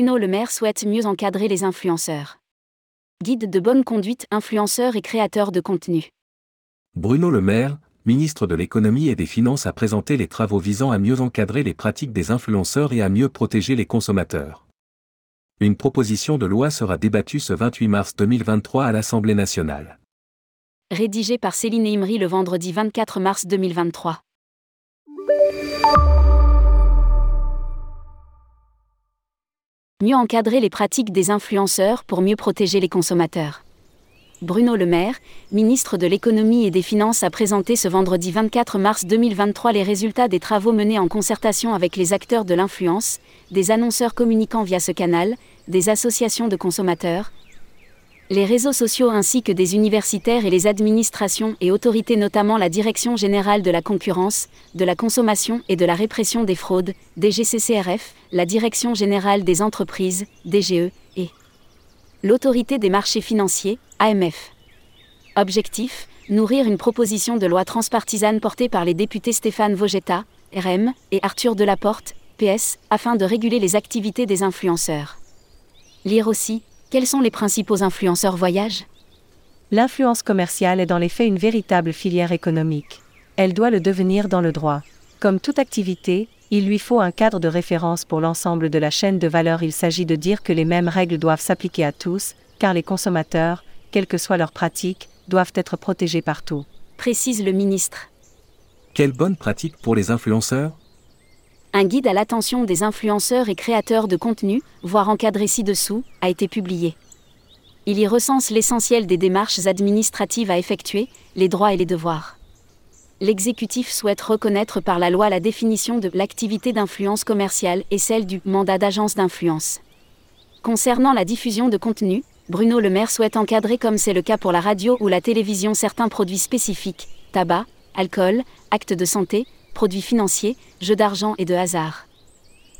Bruno Le Maire souhaite mieux encadrer les influenceurs. Guide de bonne conduite, influenceurs et créateurs de contenu. Bruno Le Maire, ministre de l'économie et des finances, a présenté les travaux visant à mieux encadrer les pratiques des influenceurs et à mieux protéger les consommateurs. Une proposition de loi sera débattue ce 28 mars 2023 à l'Assemblée nationale. Rédigé par Céline Imri le vendredi 24 mars 2023. Mieux encadrer les pratiques des influenceurs pour mieux protéger les consommateurs. Bruno Le Maire, ministre de l'économie et des finances, a présenté ce vendredi 24 mars 2023 les résultats des travaux menés en concertation avec les acteurs de l'influence, des annonceurs communiquant via ce canal, des associations de consommateurs, les réseaux sociaux ainsi que des universitaires et les administrations et autorités notamment la Direction générale de la concurrence, de la consommation et de la répression des fraudes, DGCCRF, la Direction générale des entreprises, DGE, et l'Autorité des marchés financiers, AMF. Objectif nourrir une proposition de loi transpartisane portée par les députés Stéphane Vogetta, RM, et Arthur Delaporte, PS, afin de réguler les activités des influenceurs. Lire aussi quels sont les principaux influenceurs voyage? L'influence commerciale est dans les faits une véritable filière économique. Elle doit le devenir dans le droit. Comme toute activité, il lui faut un cadre de référence pour l'ensemble de la chaîne de valeur. Il s'agit de dire que les mêmes règles doivent s'appliquer à tous, car les consommateurs, quelles que soient leurs pratiques, doivent être protégés partout. Précise le ministre. Quelle bonne pratique pour les influenceurs? Un guide à l'attention des influenceurs et créateurs de contenu, voire encadré ci-dessous, a été publié. Il y recense l'essentiel des démarches administratives à effectuer, les droits et les devoirs. L'exécutif souhaite reconnaître par la loi la définition de l'activité d'influence commerciale et celle du mandat d'agence d'influence. Concernant la diffusion de contenu, Bruno Le Maire souhaite encadrer comme c'est le cas pour la radio ou la télévision certains produits spécifiques, tabac, alcool, actes de santé, produits financiers, jeux d'argent et de hasard.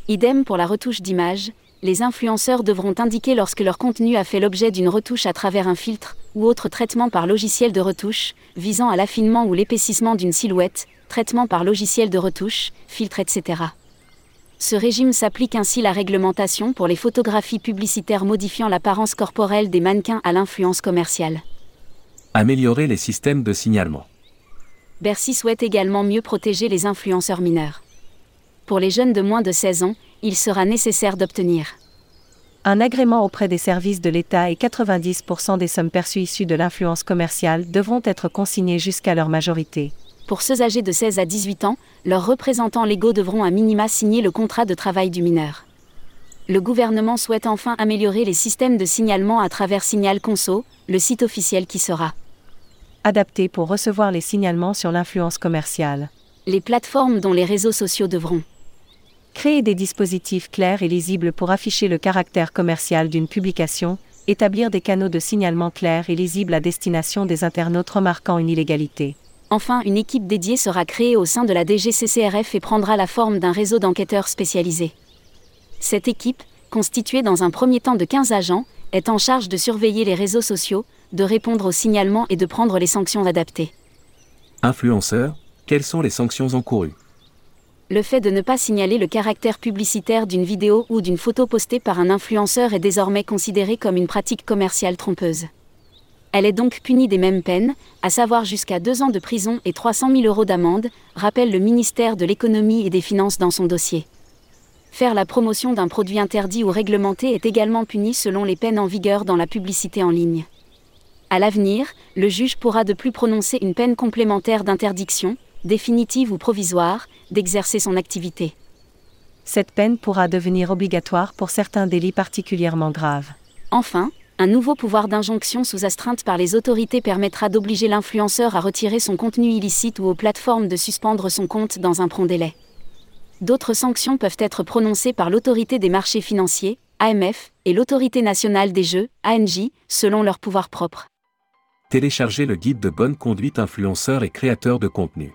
Idem pour la retouche d'image, les influenceurs devront indiquer lorsque leur contenu a fait l'objet d'une retouche à travers un filtre ou autre traitement par logiciel de retouche, visant à l'affinement ou l'épaississement d'une silhouette, traitement par logiciel de retouche, filtre, etc. Ce régime s'applique ainsi la réglementation pour les photographies publicitaires modifiant l'apparence corporelle des mannequins à l'influence commerciale. Améliorer les systèmes de signalement. Bercy souhaite également mieux protéger les influenceurs mineurs. Pour les jeunes de moins de 16 ans, il sera nécessaire d'obtenir un agrément auprès des services de l'État et 90% des sommes perçues issues de l'influence commerciale devront être consignées jusqu'à leur majorité. Pour ceux âgés de 16 à 18 ans, leurs représentants légaux devront à minima signer le contrat de travail du mineur. Le gouvernement souhaite enfin améliorer les systèmes de signalement à travers Signal Conso, le site officiel qui sera adaptés pour recevoir les signalements sur l'influence commerciale. Les plateformes dont les réseaux sociaux devront créer des dispositifs clairs et lisibles pour afficher le caractère commercial d'une publication, établir des canaux de signalement clairs et lisibles à destination des internautes remarquant une illégalité. Enfin, une équipe dédiée sera créée au sein de la DGCCRF et prendra la forme d'un réseau d'enquêteurs spécialisés. Cette équipe, constituée dans un premier temps de 15 agents, est en charge de surveiller les réseaux sociaux, de répondre aux signalements et de prendre les sanctions adaptées. Influenceurs, quelles sont les sanctions encourues? Le fait de ne pas signaler le caractère publicitaire d'une vidéo ou d'une photo postée par un influenceur est désormais considéré comme une pratique commerciale trompeuse. Elle est donc punie des mêmes peines, à savoir jusqu'à deux ans de prison et 300 000 euros d'amende, rappelle le ministère de l'économie et des finances dans son dossier. Faire la promotion d'un produit interdit ou réglementé est également puni selon les peines en vigueur dans la publicité en ligne. À l'avenir, le juge pourra de plus prononcer une peine complémentaire d'interdiction, définitive ou provisoire, d'exercer son activité. Cette peine pourra devenir obligatoire pour certains délits particulièrement graves. Enfin, un nouveau pouvoir d'injonction sous astreinte par les autorités permettra d'obliger l'influenceur à retirer son contenu illicite ou aux plateformes de suspendre son compte dans un prompt délai. D'autres sanctions peuvent être prononcées par l'autorité des marchés financiers, AMF, et l'autorité nationale des jeux, ANJ, selon leur pouvoir propre téléchargez le guide de bonne conduite influenceur et créateur de contenu.